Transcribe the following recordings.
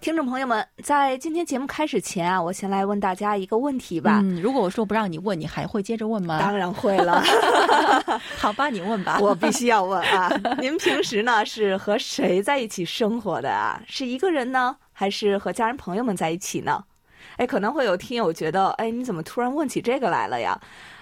听众朋友们，在今天节目开始前啊，我先来问大家一个问题吧。嗯，如果我说不让你问，你还会接着问吗？当然会了。好吧，你问吧。我必须要问啊！您平时呢是和谁在一起生活的啊？是一个人呢，还是和家人朋友们在一起呢？哎，可能会有听友觉得，哎，你怎么突然问起这个来了呀？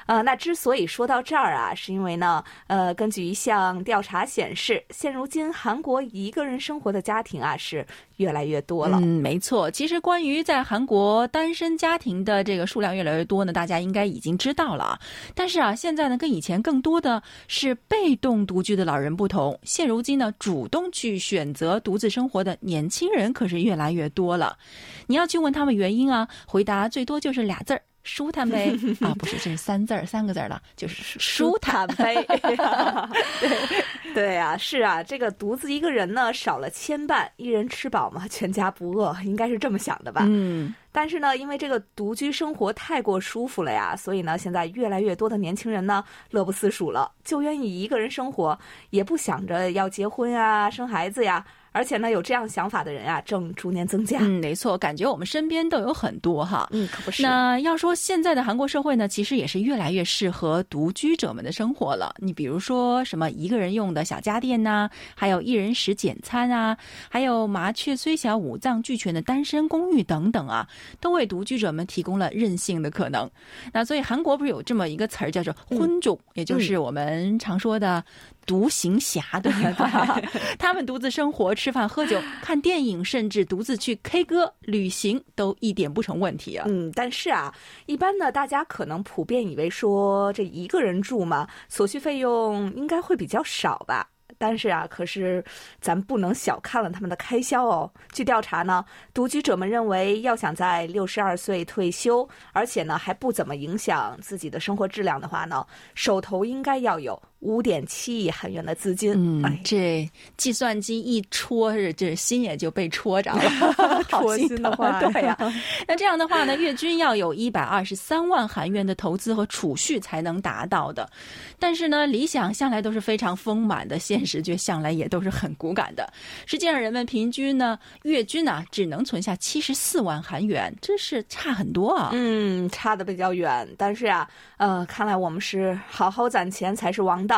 呃，那之所以说到这儿啊，是因为呢，呃，根据一项调查显示，现如今韩国一个人生活的家庭啊是越来越多了。嗯，没错。其实关于在韩国单身家庭的这个数量越来越多呢，大家应该已经知道了。但是啊，现在呢，跟以前更多的是被动独居的老人不同，现如今呢，主动去选择独自生活的年轻人可是越来越多了。你要去问他们原因啊，回答最多就是俩字儿。舒坦呗 啊，不是，这是三字儿，三个字儿了，就是舒坦呗。对呀，是啊，这个独自一个人呢，少了牵绊，一人吃饱嘛，全家不饿，应该是这么想的吧？嗯。但是呢，因为这个独居生活太过舒服了呀，所以呢，现在越来越多的年轻人呢，乐不思蜀了，就愿意一个人生活，也不想着要结婚啊、生孩子呀。而且呢，有这样想法的人啊，正逐年增加。嗯，没错，感觉我们身边都有很多哈。嗯，可不是。那要说现在的韩国社会呢，其实也是越来越适合独居者们的生活了。你比如说什么一个人用的小家电呐，还有一人食简餐啊，还有麻雀虽小五脏俱全的单身公寓等等啊，都为独居者们提供了任性的可能。那所以韩国不是有这么一个词儿叫做“婚种”，也就是我们常说的。独行侠对吧？他们独自生活、吃饭、喝酒、看电影，甚至独自去 K 歌、旅行，都一点不成问题啊。嗯，但是啊，一般呢，大家可能普遍以为说这一个人住嘛，所需费用应该会比较少吧。但是啊，可是咱不能小看了他们的开销哦。据调查呢，独居者们认为，要想在六十二岁退休，而且呢还不怎么影响自己的生活质量的话呢，手头应该要有。五点七亿韩元的资金，嗯，这计算机一戳，这心也就被戳着了。戳心的话，对呀。那这样的话呢，月均要有一百二十三万韩元的投资和储蓄才能达到的。但是呢，理想向来都是非常丰满的，现实却向来也都是很骨感的。实际上，人们平均呢，月均呢，只能存下七十四万韩元，真是差很多啊。嗯，差的比较远。但是啊，呃，看来我们是好好攒钱才是王道。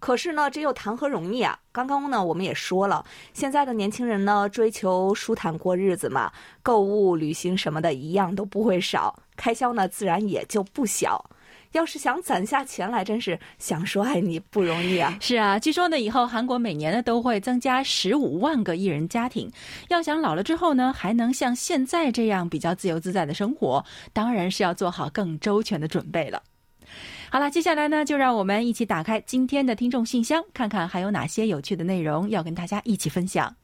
可是呢，这又谈何容易啊！刚刚呢，我们也说了，现在的年轻人呢，追求舒坦过日子嘛，购物、旅行什么的，一样都不会少，开销呢，自然也就不小。要是想攒下钱来，真是想说爱你不容易啊！是啊，据说呢，以后韩国每年呢都会增加十五万个艺人家庭。要想老了之后呢，还能像现在这样比较自由自在的生活，当然是要做好更周全的准备了。好了，接下来呢，就让我们一起打开今天的听众信箱，看看还有哪些有趣的内容要跟大家一起分享。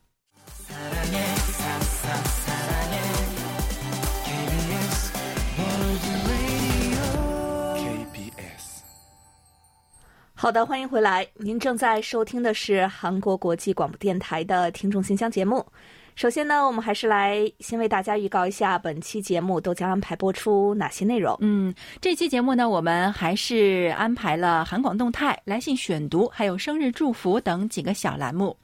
好的，欢迎回来，您正在收听的是韩国国际广播电台的听众信箱节目。首先呢，我们还是来先为大家预告一下本期节目都将安排播出哪些内容。嗯，这期节目呢，我们还是安排了韩广动态、来信选读，还有生日祝福等几个小栏目。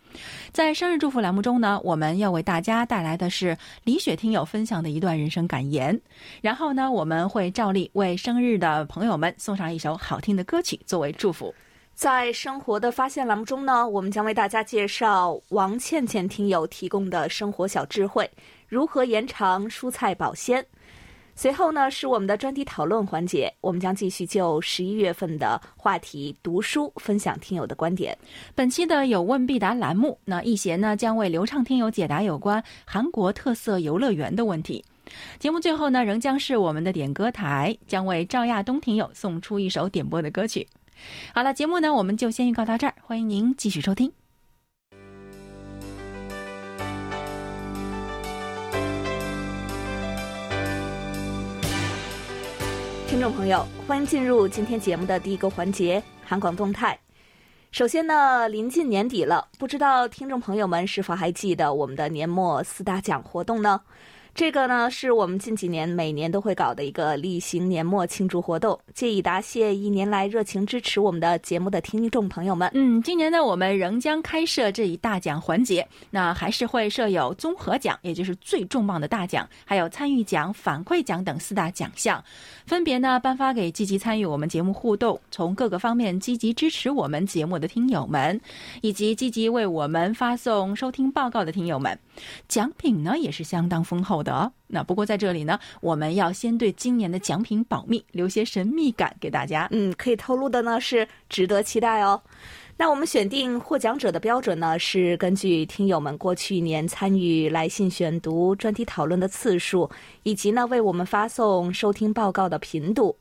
在生日祝福栏目中呢，我们要为大家带来的是李雪听友分享的一段人生感言。然后呢，我们会照例为生日的朋友们送上一首好听的歌曲作为祝福。在生活的发现栏目中呢，我们将为大家介绍王倩倩听友提供的生活小智慧，如何延长蔬菜保鲜。随后呢，是我们的专题讨论环节，我们将继续就十一月份的话题读书分享听友的观点。本期的有问必答栏目，那易贤呢将为流畅听友解答有关韩国特色游乐园的问题。节目最后呢，仍将是我们的点歌台，将为赵亚东听友送出一首点播的歌曲。好了，节目呢，我们就先预告到这儿，欢迎您继续收听。听众朋友，欢迎进入今天节目的第一个环节——韩广动态。首先呢，临近年底了，不知道听众朋友们是否还记得我们的年末四大奖活动呢？这个呢，是我们近几年每年都会搞的一个例行年末庆祝活动，借以答谢一年来热情支持我们的节目的听众朋友们。嗯，今年呢，我们仍将开设这一大奖环节，那还是会设有综合奖，也就是最重磅的大奖，还有参与奖、反馈奖等四大奖项，分别呢颁发给积极参与我们节目互动、从各个方面积极支持我们节目的听友们，以及积极为我们发送收听报告的听友们。奖品呢也是相当丰厚的。那不过在这里呢，我们要先对今年的奖品保密，留些神秘感给大家。嗯，可以透露的呢是值得期待哦。那我们选定获奖者的标准呢，是根据听友们过去一年参与来信选读、专题讨论的次数，以及呢为我们发送收听报告的频度。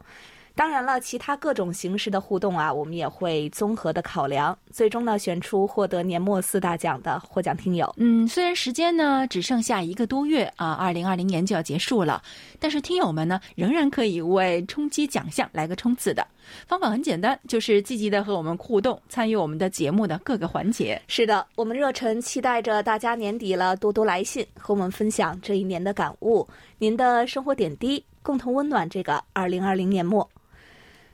当然了，其他各种形式的互动啊，我们也会综合的考量，最终呢选出获得年末四大奖的获奖听友。嗯，虽然时间呢只剩下一个多月啊，二零二零年就要结束了，但是听友们呢仍然可以为冲击奖项来个冲刺的方法很简单，就是积极的和我们互动，参与我们的节目的各个环节。是的，我们热忱期待着大家年底了多多来信和我们分享这一年的感悟，您的生活点滴，共同温暖这个二零二零年末。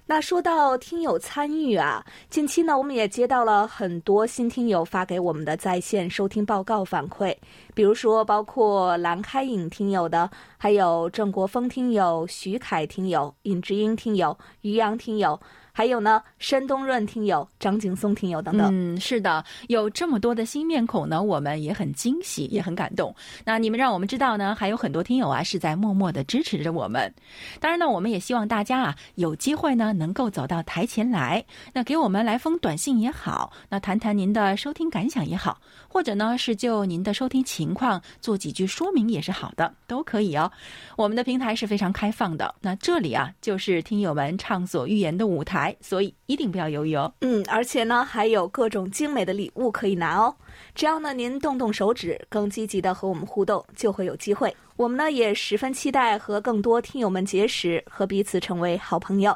那说到听友参与啊，近期呢，我们也接到了很多新听友发给我们的在线收听报告反馈，比如说包括蓝开影听友的，还有郑国峰听友、徐凯听友、尹志英听友、于洋听友。还有呢，申东润听友、张景松听友等等。嗯，是的，有这么多的新面孔呢，我们也很惊喜，也很感动。那你们让我们知道呢，还有很多听友啊是在默默的支持着我们。当然呢，我们也希望大家啊有机会呢能够走到台前来，那给我们来封短信也好，那谈谈您的收听感想也好，或者呢是就您的收听情况做几句说明也是好的，都可以哦。我们的平台是非常开放的，那这里啊就是听友们畅所欲言的舞台。所以一定不要犹豫哦。嗯，而且呢，还有各种精美的礼物可以拿哦。只要呢您动动手指，更积极的和我们互动，就会有机会。我们呢也十分期待和更多听友们结识，和彼此成为好朋友。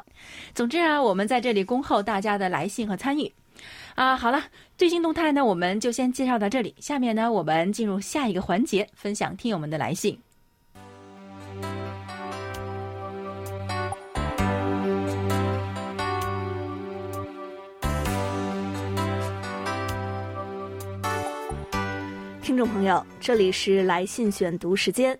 总之啊，我们在这里恭候大家的来信和参与。啊，好了，最新动态呢，我们就先介绍到这里。下面呢，我们进入下一个环节，分享听友们的来信。听众朋友，这里是来信选读时间。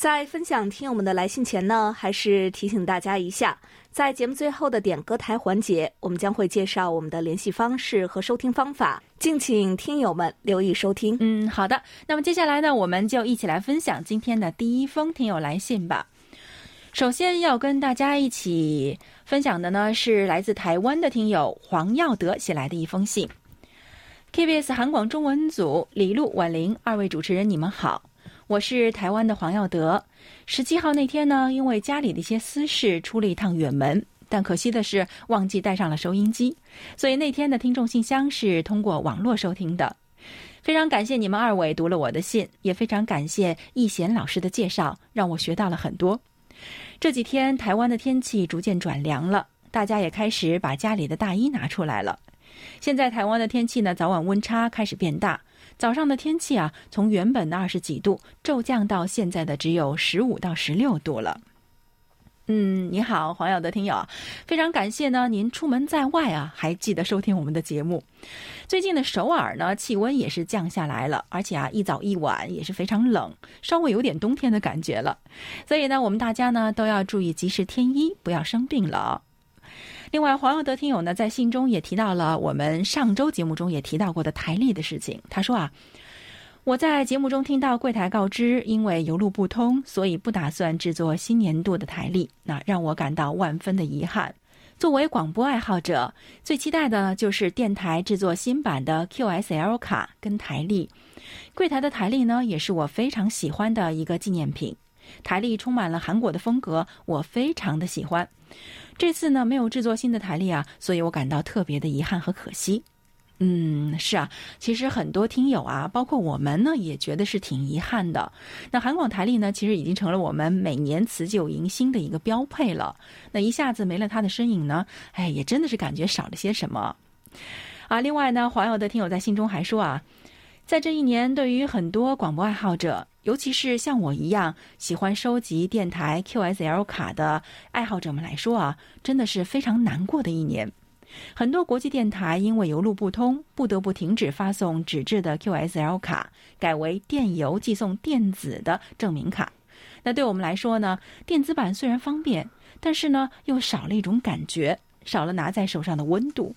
在分享听友们的来信前呢，还是提醒大家一下，在节目最后的点歌台环节，我们将会介绍我们的联系方式和收听方法，敬请听友们留意收听。嗯，好的。那么接下来呢，我们就一起来分享今天的第一封听友来信吧。首先要跟大家一起分享的呢，是来自台湾的听友黄耀德写来的一封信。KBS 韩广中文组李璐、婉玲二位主持人，你们好，我是台湾的黄耀德。十七号那天呢，因为家里的一些私事，出了一趟远门，但可惜的是忘记带上了收音机，所以那天的听众信箱是通过网络收听的。非常感谢你们二位读了我的信，也非常感谢易贤老师的介绍，让我学到了很多。这几天台湾的天气逐渐转凉了，大家也开始把家里的大衣拿出来了。现在台湾的天气呢，早晚温差开始变大。早上的天气啊，从原本的二十几度骤降到现在的只有十五到十六度了。嗯，你好，黄友的听友，非常感谢呢，您出门在外啊，还记得收听我们的节目。最近的首尔呢，气温也是降下来了，而且啊，一早一晚也是非常冷，稍微有点冬天的感觉了。所以呢，我们大家呢都要注意及时添衣，不要生病了。另外，黄耀德听友呢在信中也提到了我们上周节目中也提到过的台历的事情。他说啊，我在节目中听到柜台告知，因为邮路不通，所以不打算制作新年度的台历，那让我感到万分的遗憾。作为广播爱好者，最期待的就是电台制作新版的 QSL 卡跟台历。柜台的台历呢，也是我非常喜欢的一个纪念品。台历充满了韩国的风格，我非常的喜欢。这次呢没有制作新的台历啊，所以我感到特别的遗憾和可惜。嗯，是啊，其实很多听友啊，包括我们呢，也觉得是挺遗憾的。那韩广台历呢，其实已经成了我们每年辞旧迎新的一个标配了。那一下子没了它的身影呢，哎，也真的是感觉少了些什么。啊，另外呢，黄友的听友在信中还说啊，在这一年，对于很多广播爱好者，尤其是像我一样喜欢收集电台 QSL 卡的爱好者们来说啊，真的是非常难过的一年。很多国际电台因为邮路不通，不得不停止发送纸质的 QSL 卡，改为电邮寄送电子的证明卡。那对我们来说呢，电子版虽然方便，但是呢又少了一种感觉，少了拿在手上的温度。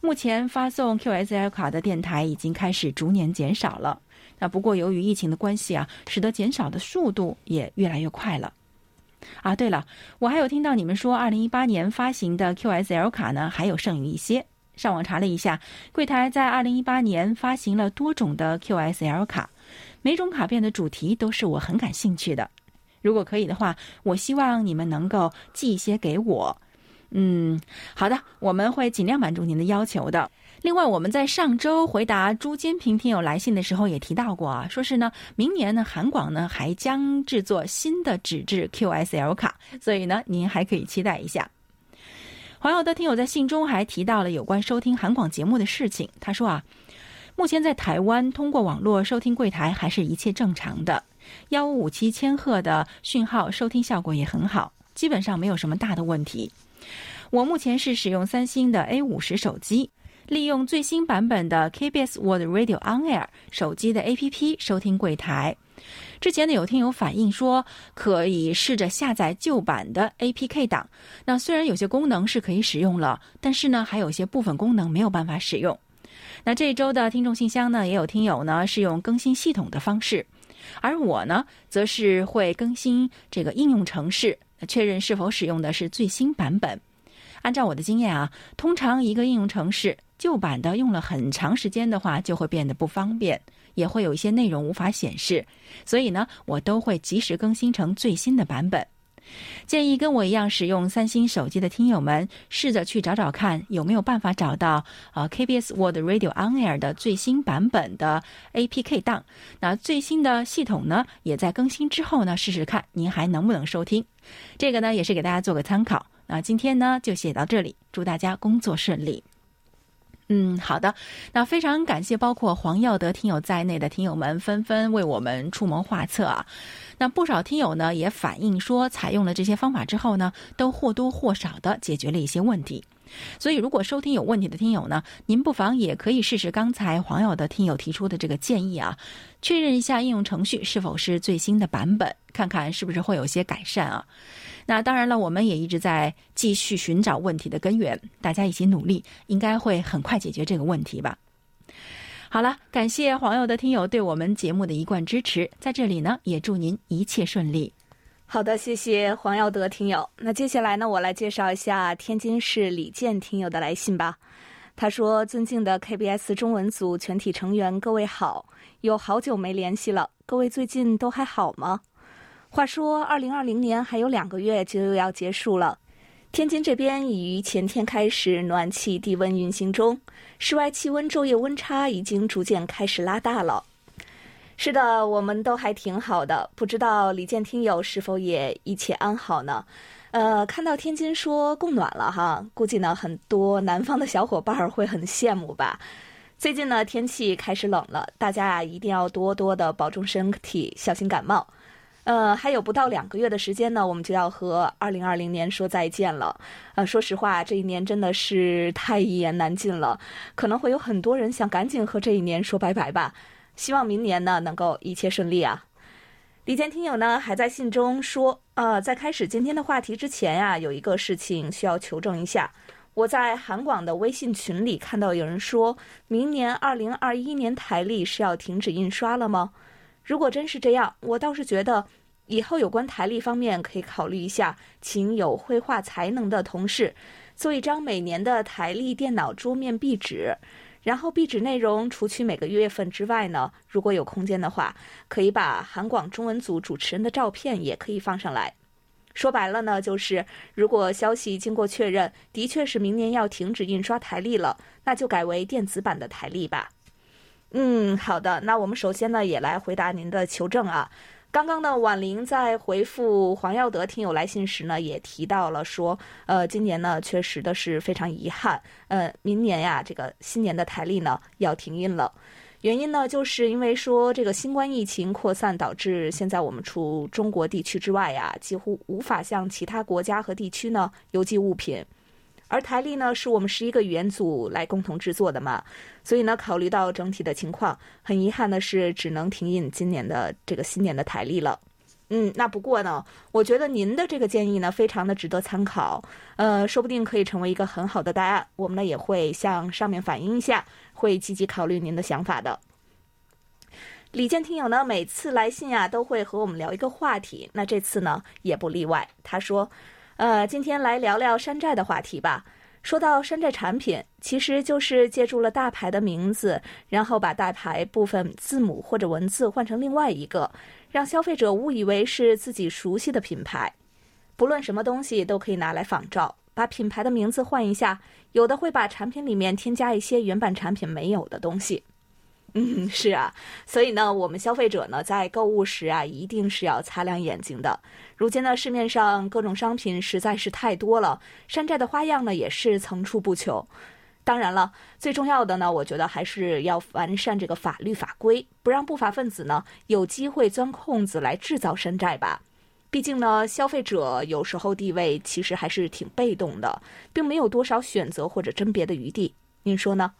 目前发送 QSL 卡的电台已经开始逐年减少了。那不过由于疫情的关系啊，使得减少的速度也越来越快了。啊，对了，我还有听到你们说，二零一八年发行的 QSL 卡呢还有剩余一些。上网查了一下，柜台在二零一八年发行了多种的 QSL 卡，每种卡片的主题都是我很感兴趣的。如果可以的话，我希望你们能够寄一些给我。嗯，好的，我们会尽量满足您的要求的。另外，我们在上周回答朱坚平听友来信的时候也提到过啊，说是呢，明年呢，韩广呢还将制作新的纸质 QSL 卡，所以呢，您还可以期待一下。黄耀德听友在信中还提到了有关收听韩广节目的事情，他说啊，目前在台湾通过网络收听柜台还是一切正常的，幺五五七千赫的讯号收听效果也很好，基本上没有什么大的问题。我目前是使用三星的 A 五十手机，利用最新版本的 KBS World Radio On Air 手机的 APP 收听柜台。之前呢，有听友反映说可以试着下载旧版的 APK 档。那虽然有些功能是可以使用了，但是呢，还有些部分功能没有办法使用。那这一周的听众信箱呢，也有听友呢是用更新系统的方式，而我呢，则是会更新这个应用程式，确认是否使用的是最新版本。按照我的经验啊，通常一个应用程式旧版的用了很长时间的话，就会变得不方便，也会有一些内容无法显示。所以呢，我都会及时更新成最新的版本。建议跟我一样使用三星手机的听友们，试着去找找看有没有办法找到呃 KBS World Radio On Air 的最新版本的 APK 档。那最新的系统呢，也在更新之后呢，试试看您还能不能收听。这个呢，也是给大家做个参考。那今天呢就写到这里，祝大家工作顺利。嗯，好的。那非常感谢包括黄耀德听友在内的听友们纷纷为我们出谋划策啊。那不少听友呢也反映说，采用了这些方法之后呢，都或多或少的解决了一些问题。所以，如果收听有问题的听友呢，您不妨也可以试试刚才黄友的听友提出的这个建议啊，确认一下应用程序是否是最新的版本，看看是不是会有些改善啊。那当然了，我们也一直在继续寻找问题的根源，大家一起努力，应该会很快解决这个问题吧。好了，感谢黄友的听友对我们节目的一贯支持，在这里呢，也祝您一切顺利。好的，谢谢黄耀德听友。那接下来呢，我来介绍一下天津市李健听友的来信吧。他说：“尊敬的 KBS 中文组全体成员，各位好，有好久没联系了，各位最近都还好吗？”话说，二零二零年还有两个月就又要结束了。天津这边已于前天开始暖气低温运行中，室外气温昼夜温差已经逐渐开始拉大了。是的，我们都还挺好的，不知道李健听友是否也一切安好呢？呃，看到天津说供暖了哈，估计呢很多南方的小伙伴儿会很羡慕吧。最近呢天气开始冷了，大家啊一定要多多的保重身体，小心感冒。呃，还有不到两个月的时间呢，我们就要和二零二零年说再见了。呃，说实话，这一年真的是太一言难尽了，可能会有很多人想赶紧和这一年说拜拜吧。希望明年呢能够一切顺利啊。李健听友呢还在信中说，呃，在开始今天的话题之前呀，有一个事情需要求证一下。我在韩广的微信群里看到有人说，明年二零二一年台历是要停止印刷了吗？如果真是这样，我倒是觉得，以后有关台历方面可以考虑一下，请有绘画才能的同事做一张每年的台历电脑桌面壁纸，然后壁纸内容除去每个月份之外呢，如果有空间的话，可以把韩广中文组主持人的照片也可以放上来。说白了呢，就是如果消息经过确认，的确是明年要停止印刷台历了，那就改为电子版的台历吧。嗯，好的。那我们首先呢，也来回答您的求证啊。刚刚呢，婉玲在回复黄耀德听友来信时呢，也提到了说，呃，今年呢确实的是非常遗憾，呃，明年呀，这个新年的台历呢要停印了。原因呢，就是因为说这个新冠疫情扩散，导致现在我们除中国地区之外呀，几乎无法向其他国家和地区呢邮寄物品。而台历呢，是我们十一个语言组来共同制作的嘛，所以呢，考虑到整体的情况，很遗憾的是，只能停印今年的这个新年的台历了。嗯，那不过呢，我觉得您的这个建议呢，非常的值得参考，呃，说不定可以成为一个很好的答案。我们呢也会向上面反映一下。会积极考虑您的想法的。李健听友呢，每次来信啊，都会和我们聊一个话题，那这次呢也不例外。他说：“呃，今天来聊聊山寨的话题吧。说到山寨产品，其实就是借助了大牌的名字，然后把大牌部分字母或者文字换成另外一个，让消费者误以为是自己熟悉的品牌。不论什么东西都可以拿来仿照。”把品牌的名字换一下，有的会把产品里面添加一些原版产品没有的东西。嗯，是啊，所以呢，我们消费者呢在购物时啊，一定是要擦亮眼睛的。如今呢，市面上各种商品实在是太多了，山寨的花样呢也是层出不穷。当然了，最重要的呢，我觉得还是要完善这个法律法规，不让不法分子呢有机会钻空子来制造山寨吧。毕竟呢，消费者有时候地位其实还是挺被动的，并没有多少选择或者甄别的余地。您说呢？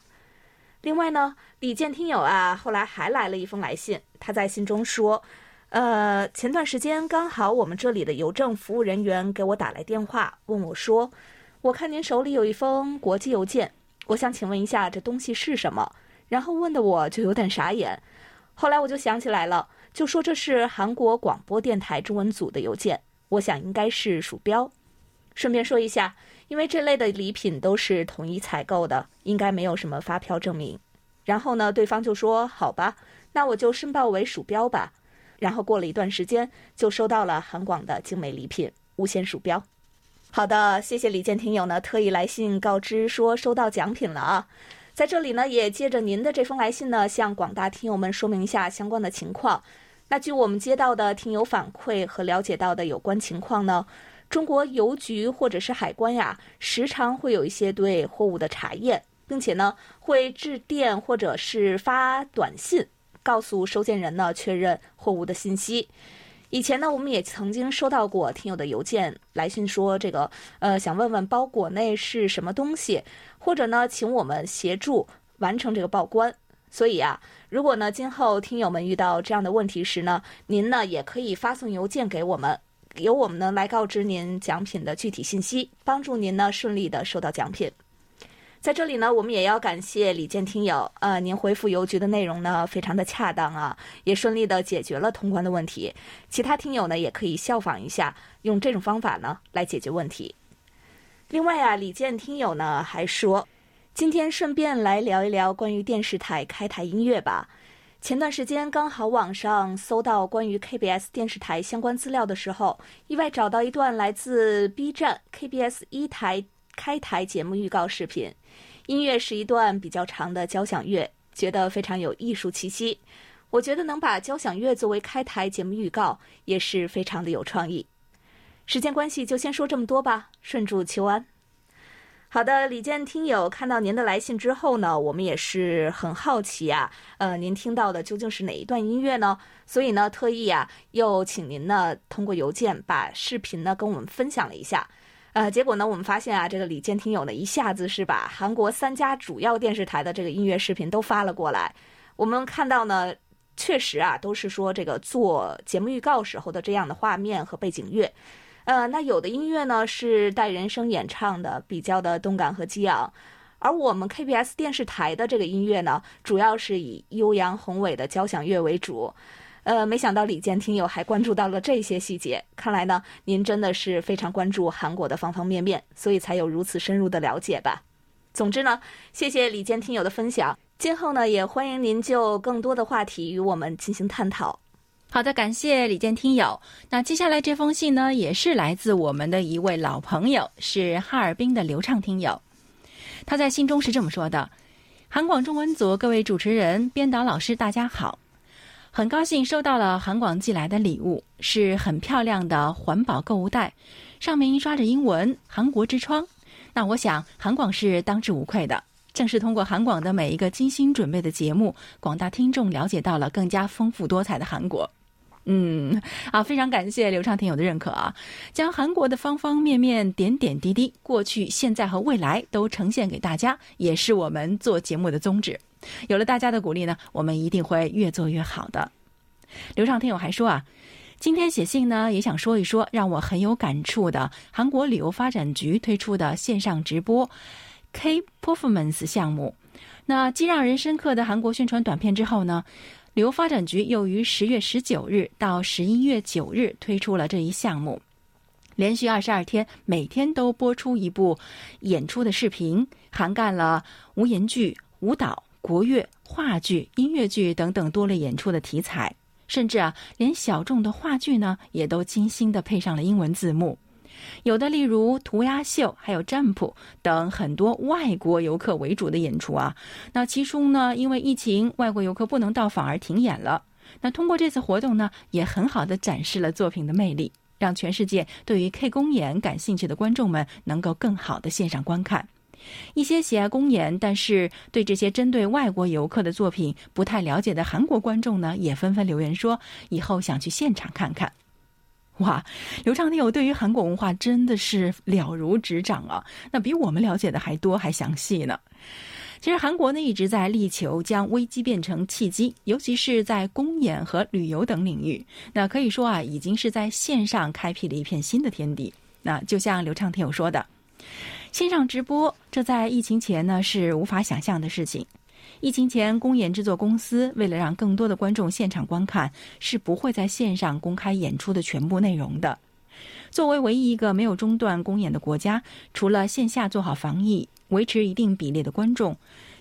另外呢，李健听友啊，后来还来了一封来信。他在信中说：“呃，前段时间刚好我们这里的邮政服务人员给我打来电话，问我说，我看您手里有一封国际邮件，我想请问一下这东西是什么？然后问的我就有点傻眼。后来我就想起来了。”就说这是韩国广播电台中文组的邮件，我想应该是鼠标。顺便说一下，因为这类的礼品都是统一采购的，应该没有什么发票证明。然后呢，对方就说：“好吧，那我就申报为鼠标吧。”然后过了一段时间，就收到了韩广的精美礼品——无线鼠标。好的，谢谢李健听友呢，特意来信告知说收到奖品了啊。在这里呢，也借着您的这封来信呢，向广大听友们说明一下相关的情况。那据我们接到的听友反馈和了解到的有关情况呢，中国邮局或者是海关呀，时常会有一些对货物的查验，并且呢会致电或者是发短信告诉收件人呢确认货物的信息。以前呢，我们也曾经收到过听友的邮件来信说这个呃想问问包裹内是什么东西，或者呢请我们协助完成这个报关。所以啊，如果呢，今后听友们遇到这样的问题时呢，您呢也可以发送邮件给我们，由我们呢来告知您奖品的具体信息，帮助您呢顺利的收到奖品。在这里呢，我们也要感谢李健听友，呃，您回复邮局的内容呢非常的恰当啊，也顺利的解决了通关的问题。其他听友呢也可以效仿一下，用这种方法呢来解决问题。另外啊，李健听友呢还说。今天顺便来聊一聊关于电视台开台音乐吧。前段时间刚好网上搜到关于 KBS 电视台相关资料的时候，意外找到一段来自 B 站 KBS 一台开台节目预告视频。音乐是一段比较长的交响乐，觉得非常有艺术气息。我觉得能把交响乐作为开台节目预告，也是非常的有创意。时间关系，就先说这么多吧。顺祝秋安。好的，李健听友看到您的来信之后呢，我们也是很好奇啊，呃，您听到的究竟是哪一段音乐呢？所以呢，特意啊，又请您呢通过邮件把视频呢跟我们分享了一下，呃，结果呢，我们发现啊，这个李健听友呢一下子是把韩国三家主要电视台的这个音乐视频都发了过来，我们看到呢，确实啊，都是说这个做节目预告时候的这样的画面和背景乐。呃，那有的音乐呢是带人声演唱的，比较的动感和激昂，而我们 KBS 电视台的这个音乐呢，主要是以悠扬宏伟的交响乐为主。呃，没想到李健听友还关注到了这些细节，看来呢，您真的是非常关注韩国的方方面面，所以才有如此深入的了解吧。总之呢，谢谢李健听友的分享，今后呢，也欢迎您就更多的话题与我们进行探讨。好的，感谢李健听友。那接下来这封信呢，也是来自我们的一位老朋友，是哈尔滨的刘畅听友。他在信中是这么说的：“韩广中文组各位主持人、编导老师，大家好。很高兴收到了韩广寄来的礼物，是很漂亮的环保购物袋，上面印刷着英文“韩国之窗”。那我想韩广是当之无愧的。正是通过韩广的每一个精心准备的节目，广大听众了解到了更加丰富多彩的韩国。嗯，啊，非常感谢刘畅听友的认可啊，将韩国的方方面面、点点滴滴、过去、现在和未来都呈现给大家，也是我们做节目的宗旨。有了大家的鼓励呢，我们一定会越做越好的。刘畅听友还说啊，今天写信呢，也想说一说让我很有感触的韩国旅游发展局推出的线上直播 K Performance 项目。那既让人深刻的韩国宣传短片之后呢？旅游发展局又于十月十九日到十一月九日推出了这一项目，连续二十二天，每天都播出一部演出的视频，涵盖了无言剧、舞蹈、国乐、话剧、音乐剧等等多类演出的题材，甚至啊，连小众的话剧呢，也都精心的配上了英文字幕。有的例如涂鸦秀，还有占卜等很多外国游客为主的演出啊。那其中呢，因为疫情，外国游客不能到访而停演了。那通过这次活动呢，也很好的展示了作品的魅力，让全世界对于 K 公演感兴趣的观众们能够更好的线上观看。一些喜爱公演，但是对这些针对外国游客的作品不太了解的韩国观众呢，也纷纷留言说，以后想去现场看看。哇，刘畅听友对于韩国文化真的是了如指掌啊！那比我们了解的还多还详细呢。其实韩国呢一直在力求将危机变成契机，尤其是在公演和旅游等领域。那可以说啊，已经是在线上开辟了一片新的天地。那就像刘畅听友说的，线上直播，这在疫情前呢是无法想象的事情。疫情前，公演制作公司为了让更多的观众现场观看，是不会在线上公开演出的全部内容的。作为唯一一个没有中断公演的国家，除了线下做好防疫，维持一定比例的观众，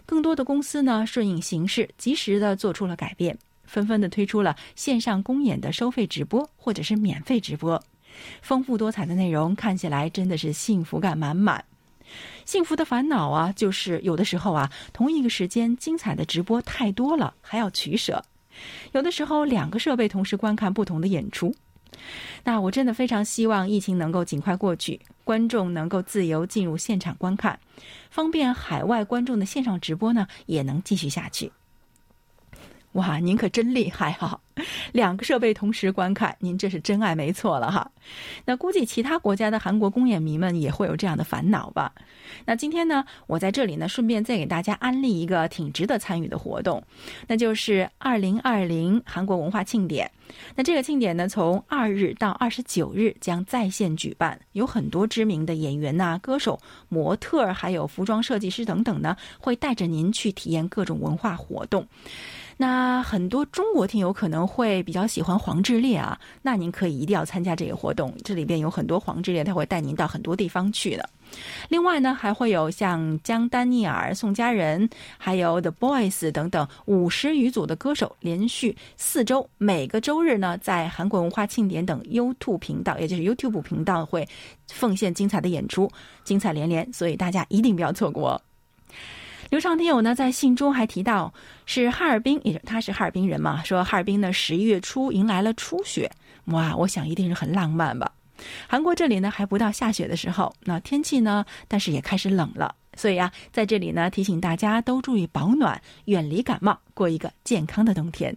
更多的公司呢顺应形势，及时的做出了改变，纷纷的推出了线上公演的收费直播或者是免费直播，丰富多彩的内容，看起来真的是幸福感满满。幸福的烦恼啊，就是有的时候啊，同一个时间精彩的直播太多了，还要取舍。有的时候两个设备同时观看不同的演出，那我真的非常希望疫情能够尽快过去，观众能够自由进入现场观看，方便海外观众的线上直播呢也能继续下去。哇，您可真厉害哈！两个设备同时观看，您这是真爱没错了哈。那估计其他国家的韩国公演迷们也会有这样的烦恼吧？那今天呢，我在这里呢，顺便再给大家安利一个挺值得参与的活动，那就是二零二零韩国文化庆典。那这个庆典呢，从二日到二十九日将在线举办，有很多知名的演员呐、歌手、模特，还有服装设计师等等呢，会带着您去体验各种文化活动。那很多中国听友可能会比较喜欢黄致列啊，那您可以一定要参加这个活动，这里边有很多黄致列，他会带您到很多地方去的。另外呢，还会有像江丹尼尔、宋佳仁，还有 The Boys 等等五十余组的歌手，连续四周，每个周日呢，在韩国文化庆典等 YouTube 频道，也就是 YouTube 频道会奉献精彩的演出，精彩连连，所以大家一定不要错过。刘畅听友呢，在信中还提到是哈尔滨，也他是哈尔滨人嘛，说哈尔滨呢十一月初迎来了初雪，哇，我想一定是很浪漫吧。韩国这里呢还不到下雪的时候，那天气呢，但是也开始冷了，所以啊，在这里呢提醒大家都注意保暖，远离感冒，过一个健康的冬天。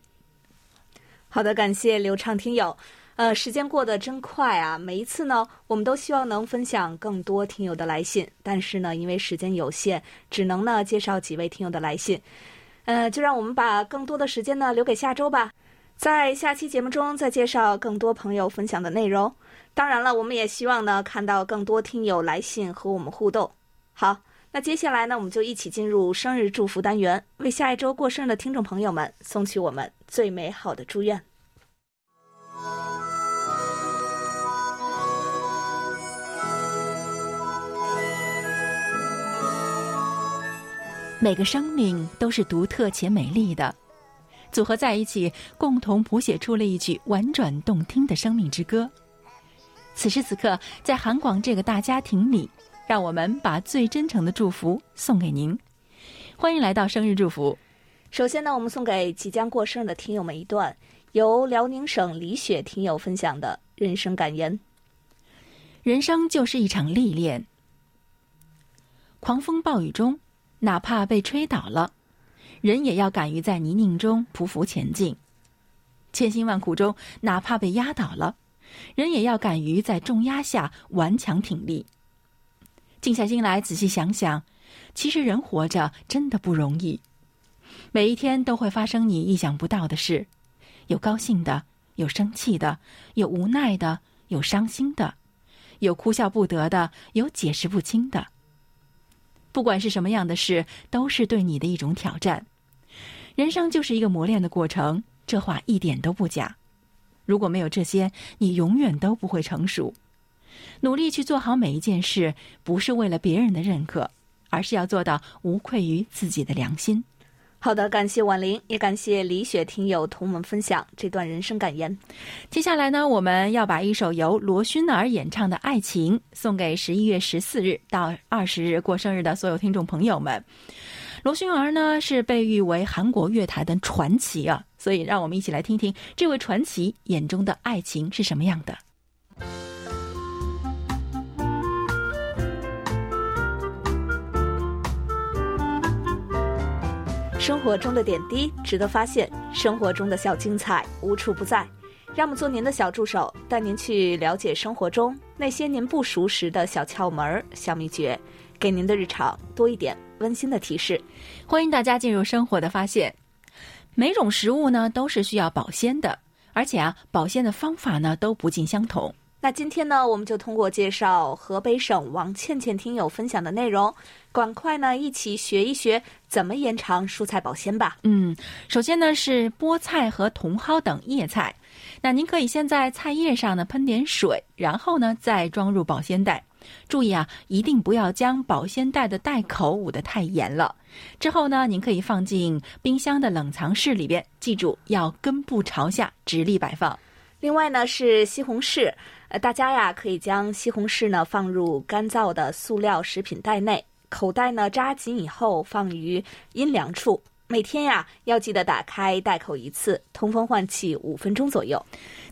好的，感谢刘畅听友。呃，时间过得真快啊！每一次呢，我们都希望能分享更多听友的来信，但是呢，因为时间有限，只能呢介绍几位听友的来信。呃，就让我们把更多的时间呢留给下周吧，在下期节目中再介绍更多朋友分享的内容。当然了，我们也希望呢看到更多听友来信和我们互动。好，那接下来呢，我们就一起进入生日祝福单元，为下一周过生日的听众朋友们送去我们最美好的祝愿。每个生命都是独特且美丽的，组合在一起，共同谱写出了一曲婉转动听的生命之歌。此时此刻，在韩广这个大家庭里，让我们把最真诚的祝福送给您。欢迎来到生日祝福。首先呢，我们送给即将过生日的听友们一段由辽宁省李雪听友分享的人生感言：人生就是一场历练，狂风暴雨中，哪怕被吹倒了，人也要敢于在泥泞中匍匐前进；千辛万苦中，哪怕被压倒了，人也要敢于在重压下顽强挺立。静下心来，仔细想想，其实人活着真的不容易。每一天都会发生你意想不到的事，有高兴的，有生气的，有无奈的，有伤心的，有哭笑不得的，有解释不清的。不管是什么样的事，都是对你的一种挑战。人生就是一个磨练的过程，这话一点都不假。如果没有这些，你永远都不会成熟。努力去做好每一件事，不是为了别人的认可，而是要做到无愧于自己的良心。好的，感谢婉玲，也感谢李雪听友同我们分享这段人生感言。接下来呢，我们要把一首由罗勋儿演唱的《爱情》送给十一月十四日到二十日过生日的所有听众朋友们。罗勋儿呢是被誉为韩国乐坛的传奇啊，所以让我们一起来听听这位传奇眼中的爱情是什么样的。生活中的点滴值得发现，生活中的小精彩无处不在。让我们做您的小助手，带您去了解生活中那些您不熟识的小窍门、小秘诀，给您的日常多一点温馨的提示。欢迎大家进入生活的发现。每种食物呢都是需要保鲜的，而且啊，保鲜的方法呢都不尽相同。那今天呢，我们就通过介绍河北省王倩倩听友分享的内容，赶快呢一起学一学怎么延长蔬菜保鲜吧。嗯，首先呢是菠菜和茼蒿等叶菜，那您可以先在菜叶上呢喷点水，然后呢再装入保鲜袋。注意啊，一定不要将保鲜袋的袋口捂得太严了。之后呢，您可以放进冰箱的冷藏室里边，记住要根部朝下，直立摆放。另外呢是西红柿。呃，大家呀可以将西红柿呢放入干燥的塑料食品袋内，口袋呢扎紧以后放于阴凉处。每天呀要记得打开袋口一次，通风换气五分钟左右。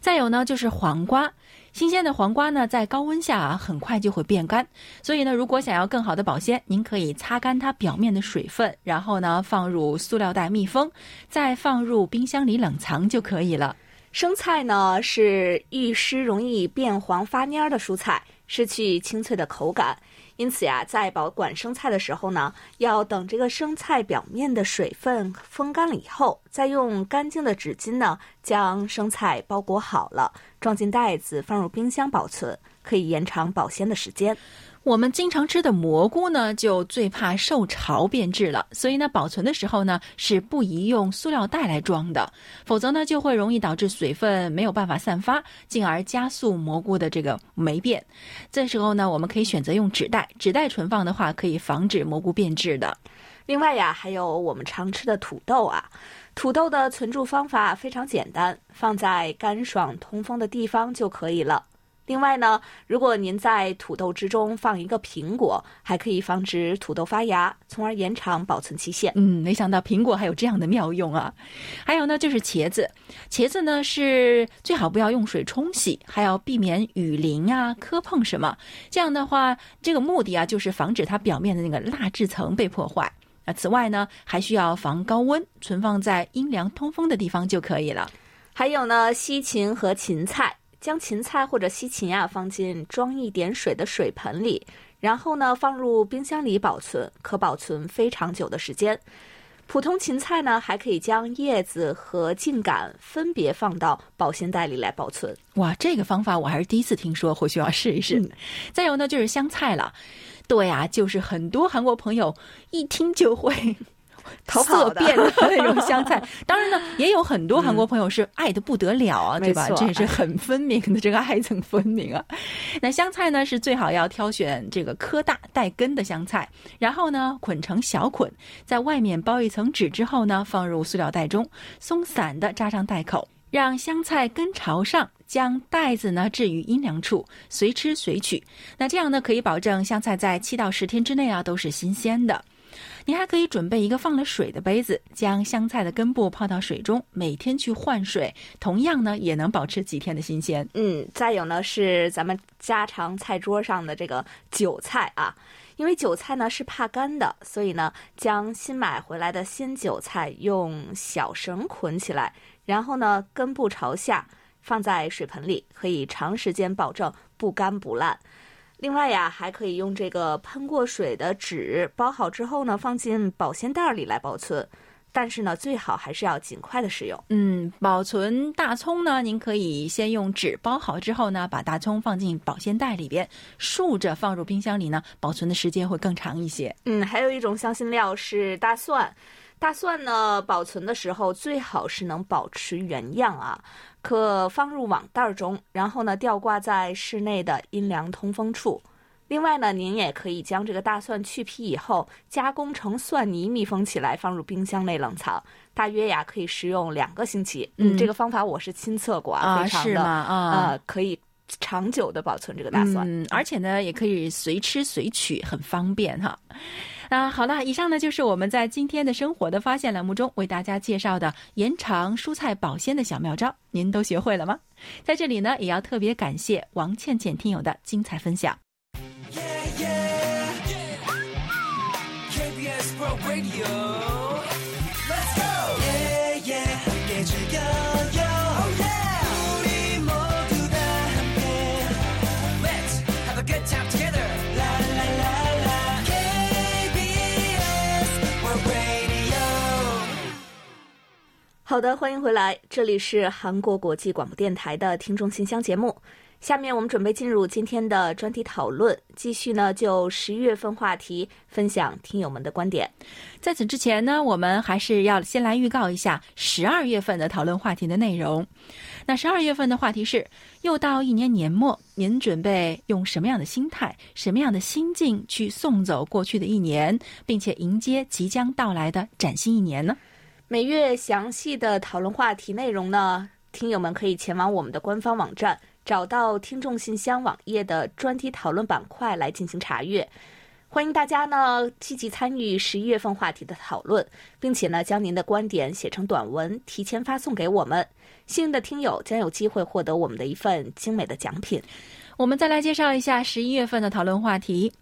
再有呢就是黄瓜，新鲜的黄瓜呢在高温下啊很快就会变干，所以呢如果想要更好的保鲜，您可以擦干它表面的水分，然后呢放入塑料袋密封，再放入冰箱里冷藏就可以了。生菜呢是遇湿容易变黄发蔫的蔬菜，失去清脆的口感。因此呀，在保管生菜的时候呢，要等这个生菜表面的水分风干了以后，再用干净的纸巾呢将生菜包裹好了，装进袋子放入冰箱保存，可以延长保鲜的时间。我们经常吃的蘑菇呢，就最怕受潮变质了，所以呢，保存的时候呢是不宜用塑料袋来装的，否则呢就会容易导致水分没有办法散发，进而加速蘑菇的这个霉变。这时候呢，我们可以选择用纸袋，纸袋存放的话可以防止蘑菇变质的。另外呀，还有我们常吃的土豆啊，土豆的存储方法非常简单，放在干爽通风的地方就可以了。另外呢，如果您在土豆之中放一个苹果，还可以防止土豆发芽，从而延长保存期限。嗯，没想到苹果还有这样的妙用啊！还有呢，就是茄子，茄子呢是最好不要用水冲洗，还要避免雨淋啊、磕碰什么。这样的话，这个目的啊，就是防止它表面的那个蜡质层被破坏。啊此外呢，还需要防高温，存放在阴凉通风的地方就可以了。还有呢，西芹和芹菜。将芹菜或者西芹啊放进装一点水的水盆里，然后呢放入冰箱里保存，可保存非常久的时间。普通芹菜呢还可以将叶子和茎秆分别放到保鲜袋里来保存。哇，这个方法我还是第一次听说，或许要试一试。再有呢就是香菜了，对呀，就是很多韩国朋友一听就会。色变的那种香菜，当然呢，也有很多韩国朋友是爱的不得了啊，对吧？这也是很分明的，这个爱憎分明啊。那香菜呢，是最好要挑选这个颗大带根的香菜，然后呢，捆成小捆，在外面包一层纸之后呢，放入塑料袋中，松散的扎上袋口，让香菜根朝上，将袋子呢置于阴凉处，随吃随取。那这样呢，可以保证香菜在七到十天之内啊都是新鲜的。你还可以准备一个放了水的杯子，将香菜的根部泡到水中，每天去换水，同样呢也能保持几天的新鲜。嗯，再有呢是咱们家常菜桌上的这个韭菜啊，因为韭菜呢是怕干的，所以呢将新买回来的鲜韭菜用小绳捆起来，然后呢根部朝下放在水盆里，可以长时间保证不干不烂。另外呀，还可以用这个喷过水的纸包好之后呢，放进保鲜袋里来保存。但是呢，最好还是要尽快的使用。嗯，保存大葱呢，您可以先用纸包好之后呢，把大葱放进保鲜袋里边，竖着放入冰箱里呢，保存的时间会更长一些。嗯，还有一种香辛料是大蒜。大蒜呢，保存的时候最好是能保持原样啊，可放入网袋中，然后呢吊挂在室内的阴凉通风处。另外呢，您也可以将这个大蒜去皮以后，加工成蒜泥，密封起来，放入冰箱内冷藏，大约呀可以食用两个星期。嗯，这个方法我是亲测过啊，非常的啊，可以长久的保存这个大蒜。嗯，而且呢，也可以随吃随取，很方便哈。那好了，以上呢就是我们在今天的生活的发现栏目中为大家介绍的延长蔬菜保鲜的小妙招，您都学会了吗？在这里呢，也要特别感谢王倩倩听友的精彩分享。好的，欢迎回来，这里是韩国国际广播电台的听众信箱节目。下面我们准备进入今天的专题讨论，继续呢就十一月份话题分享听友们的观点。在此之前呢，我们还是要先来预告一下十二月份的讨论话题的内容。那十二月份的话题是：又到一年年末，您准备用什么样的心态、什么样的心境去送走过去的一年，并且迎接即将到来的崭新一年呢？每月详细的讨论话题内容呢，听友们可以前往我们的官方网站。找到听众信箱网页的专题讨论板块来进行查阅，欢迎大家呢积极参与十一月份话题的讨论，并且呢将您的观点写成短文提前发送给我们，幸运的听友将有机会获得我们的一份精美的奖品。我们再来介绍一下十一月份的讨论话题：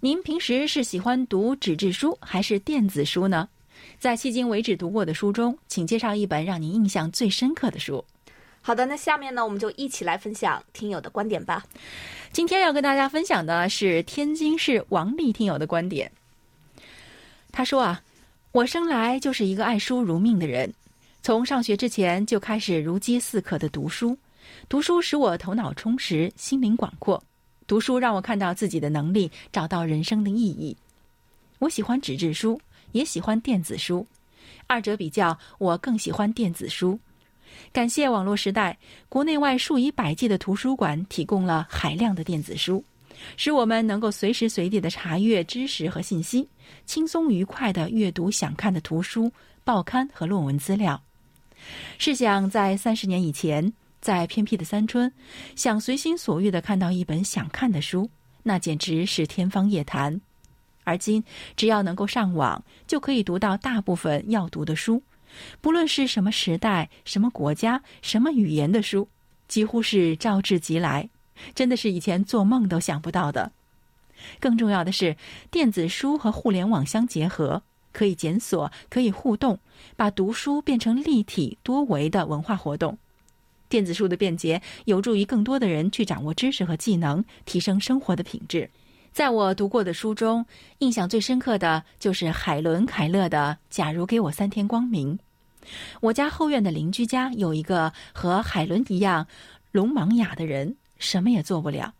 您平时是喜欢读纸质书还是电子书呢？在迄今为止读过的书中，请介绍一本让您印象最深刻的书。好的，那下面呢，我们就一起来分享听友的观点吧。今天要跟大家分享的是天津市王丽听友的观点。他说啊，我生来就是一个爱书如命的人，从上学之前就开始如饥似渴的读书。读书使我头脑充实，心灵广阔。读书让我看到自己的能力，找到人生的意义。我喜欢纸质书，也喜欢电子书，二者比较，我更喜欢电子书。感谢网络时代，国内外数以百计的图书馆提供了海量的电子书，使我们能够随时随地的查阅知识和信息，轻松愉快的阅读想看的图书、报刊和论文资料。试想，在三十年以前，在偏僻的三春，想随心所欲的看到一本想看的书，那简直是天方夜谭。而今，只要能够上网，就可以读到大部分要读的书。不论是什么时代、什么国家、什么语言的书，几乎是招之即来，真的是以前做梦都想不到的。更重要的是，电子书和互联网相结合，可以检索，可以互动，把读书变成立体多维的文化活动。电子书的便捷，有助于更多的人去掌握知识和技能，提升生活的品质。在我读过的书中，印象最深刻的就是海伦·凯勒的《假如给我三天光明》。我家后院的邻居家有一个和海伦一样聋盲哑的人，什么也做不了。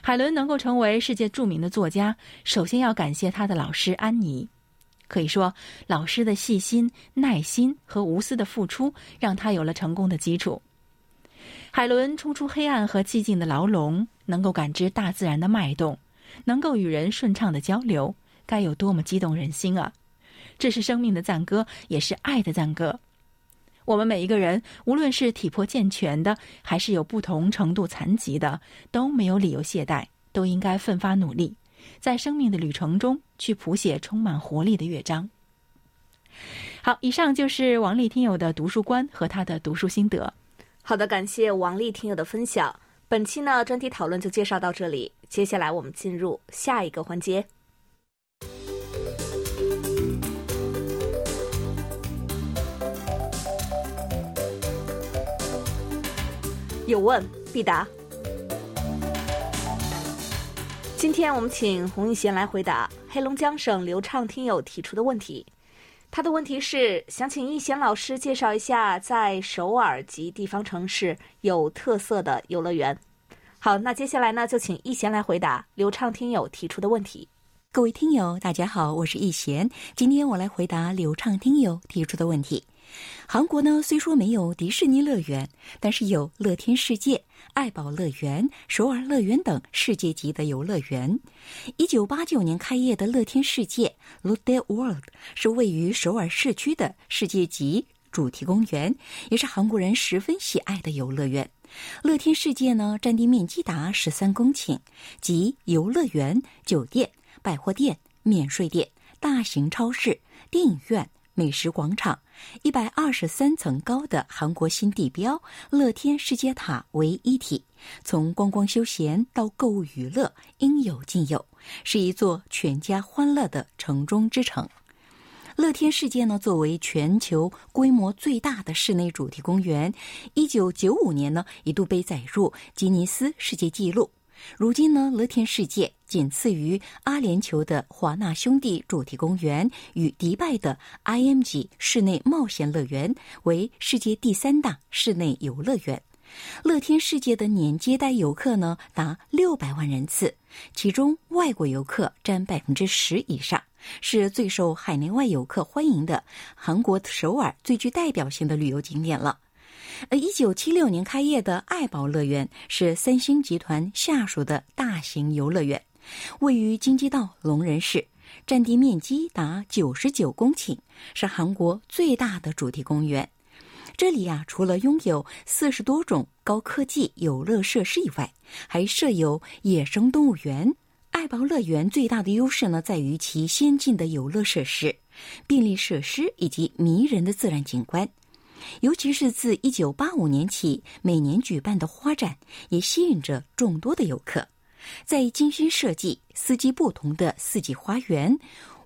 海伦能够成为世界著名的作家，首先要感谢他的老师安妮。可以说，老师的细心、耐心和无私的付出，让他有了成功的基础。海伦冲出黑暗和寂静的牢笼，能够感知大自然的脉动。能够与人顺畅的交流，该有多么激动人心啊！这是生命的赞歌，也是爱的赞歌。我们每一个人，无论是体魄健全的，还是有不同程度残疾的，都没有理由懈怠，都应该奋发努力，在生命的旅程中去谱写充满活力的乐章。好，以上就是王丽听友的读书观和他的读书心得。好的，感谢王丽听友的分享。本期呢专题讨论就介绍到这里，接下来我们进入下一个环节。有问必答。今天我们请洪一贤来回答黑龙江省流畅听友提出的问题。他的问题是想请一贤老师介绍一下在首尔及地方城市有特色的游乐园。好，那接下来呢，就请一贤来回答流畅听友提出的问题。各位听友，大家好，我是易贤，今天我来回答流畅听友提出的问题。韩国呢，虽说没有迪士尼乐园，但是有乐天世界、爱宝乐园、首尔乐园等世界级的游乐园。一九八九年开业的乐天世界 （Lotte World） 是位于首尔市区的世界级主题公园，也是韩国人十分喜爱的游乐园。乐天世界呢，占地面积达十三公顷，集游乐园、酒店、百货店、免税店、大型超市、电影院。美食广场，一百二十三层高的韩国新地标乐天世界塔为一体，从观光休闲到购物娱乐应有尽有，是一座全家欢乐的城中之城。乐天世界呢，作为全球规模最大的室内主题公园，一九九五年呢一度被载入吉尼斯世界纪录。如今呢，乐天世界仅次于阿联酋的华纳兄弟主题公园与迪拜的 IMG 室内冒险乐园，为世界第三大室内游乐园。乐天世界的年接待游客呢达六百万人次，其中外国游客占百分之十以上，是最受海内外游客欢迎的韩国首尔最具代表性的旅游景点了。呃，一九七六年开业的爱宝乐园是三星集团下属的大型游乐园，位于京畿道龙仁市，占地面积达九十九公顷，是韩国最大的主题公园。这里呀，除了拥有四十多种高科技游乐设施以外，还设有野生动物园。爱宝乐园最大的优势呢，在于其先进的游乐设施、便利设施以及迷人的自然景观。尤其是自一九八五年起，每年举办的花展也吸引着众多的游客。在精心设计、四季不同的四季花园，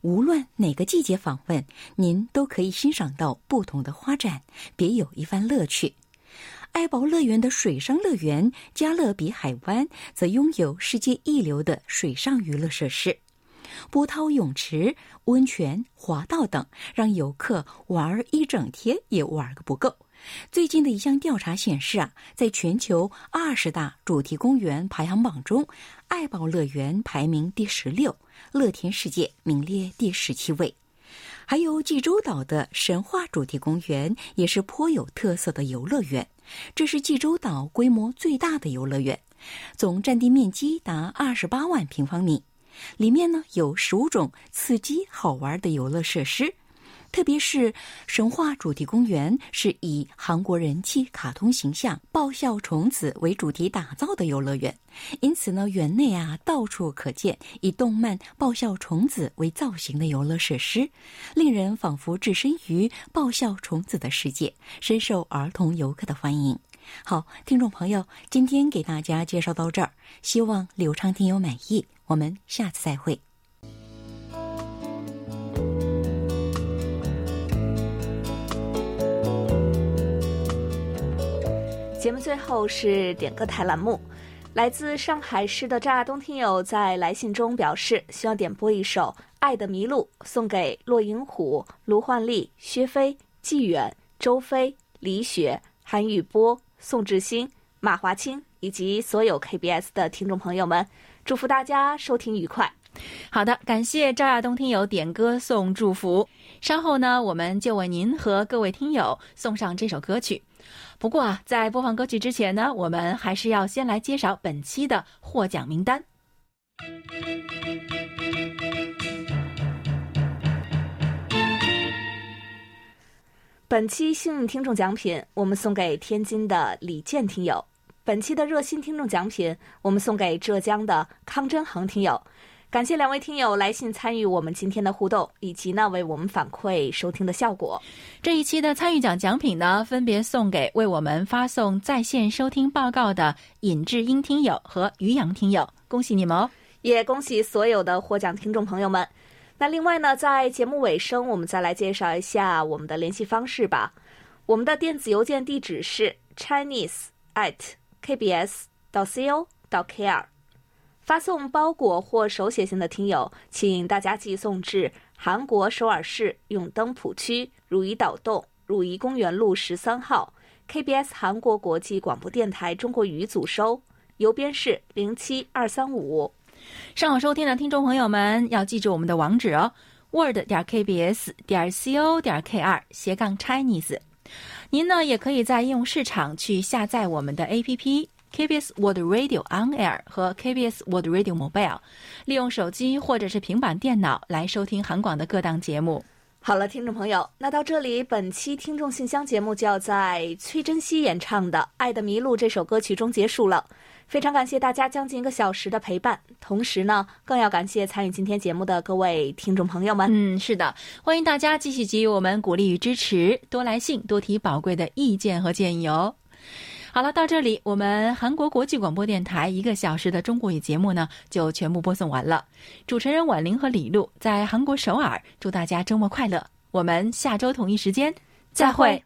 无论哪个季节访问，您都可以欣赏到不同的花展，别有一番乐趣。爱宝乐园的水上乐园加勒比海湾则拥有世界一流的水上娱乐设施。波涛泳池、温泉、滑道等，让游客玩一整天也玩个不够。最近的一项调查显示啊，在全球二十大主题公园排行榜中，爱宝乐园排名第十六，乐天世界名列第十七位。还有济州岛的神话主题公园也是颇有特色的游乐园，这是济州岛规模最大的游乐园，总占地面积达二十八万平方米。里面呢有十五种刺激好玩的游乐设施，特别是神话主题公园是以韩国人气卡通形象爆笑虫子为主题打造的游乐园，因此呢园内啊到处可见以动漫爆笑虫子为造型的游乐设施，令人仿佛置身于爆笑虫子的世界，深受儿童游客的欢迎。好，听众朋友，今天给大家介绍到这儿，希望刘畅听友满意。我们下次再会。节目最后是点歌台栏目，来自上海市的张亚东听友在来信中表示，希望点播一首《爱的迷路》，送给骆银虎、卢焕丽、薛飞、纪远、周飞、李雪、韩宇波、宋志新、马华清以及所有 KBS 的听众朋友们。祝福大家收听愉快。好的，感谢赵亚东听友点歌送祝福。稍后呢，我们就为您和各位听友送上这首歌曲。不过啊，在播放歌曲之前呢，我们还是要先来介绍本期的获奖名单。本期幸运听众奖品，我们送给天津的李健听友。本期的热心听众奖品，我们送给浙江的康真恒听友。感谢两位听友来信参与我们今天的互动，以及呢为我们反馈收听的效果。这一期的参与奖奖品呢，分别送给为我们发送在线收听报告的尹志英听友和于洋听友，恭喜你们哦！也恭喜所有的获奖听众朋友们。那另外呢，在节目尾声，我们再来介绍一下我们的联系方式吧。我们的电子邮件地址是 chinese at kbs 到 co 到 kr。发送包裹或手写信的听友，请大家寄送至韩国首尔市永登浦区汝矣岛洞汝矣公园路十三号 KBS 韩国国际广播电台中国语组收，邮编是零七二三五。上网收听的听众朋友们要记住我们的网址哦：word 点 kbs 点 co 点 kr 斜杠 Chinese。您呢也可以在应用市场去下载我们的 APP。KBS World Radio On Air 和 KBS World Radio Mobile，利用手机或者是平板电脑来收听韩广的各档节目。好了，听众朋友，那到这里，本期听众信箱节目就要在崔珍熙演唱的《爱的迷路》这首歌曲中结束了。非常感谢大家将近一个小时的陪伴，同时呢，更要感谢参与今天节目的各位听众朋友们。嗯，是的，欢迎大家继续给予我们鼓励与支持，多来信，多提宝贵的意见和建议哦。好了，到这里，我们韩国国际广播电台一个小时的中国语节目呢，就全部播送完了。主持人婉玲和李璐在韩国首尔，祝大家周末快乐。我们下周同一时间再会。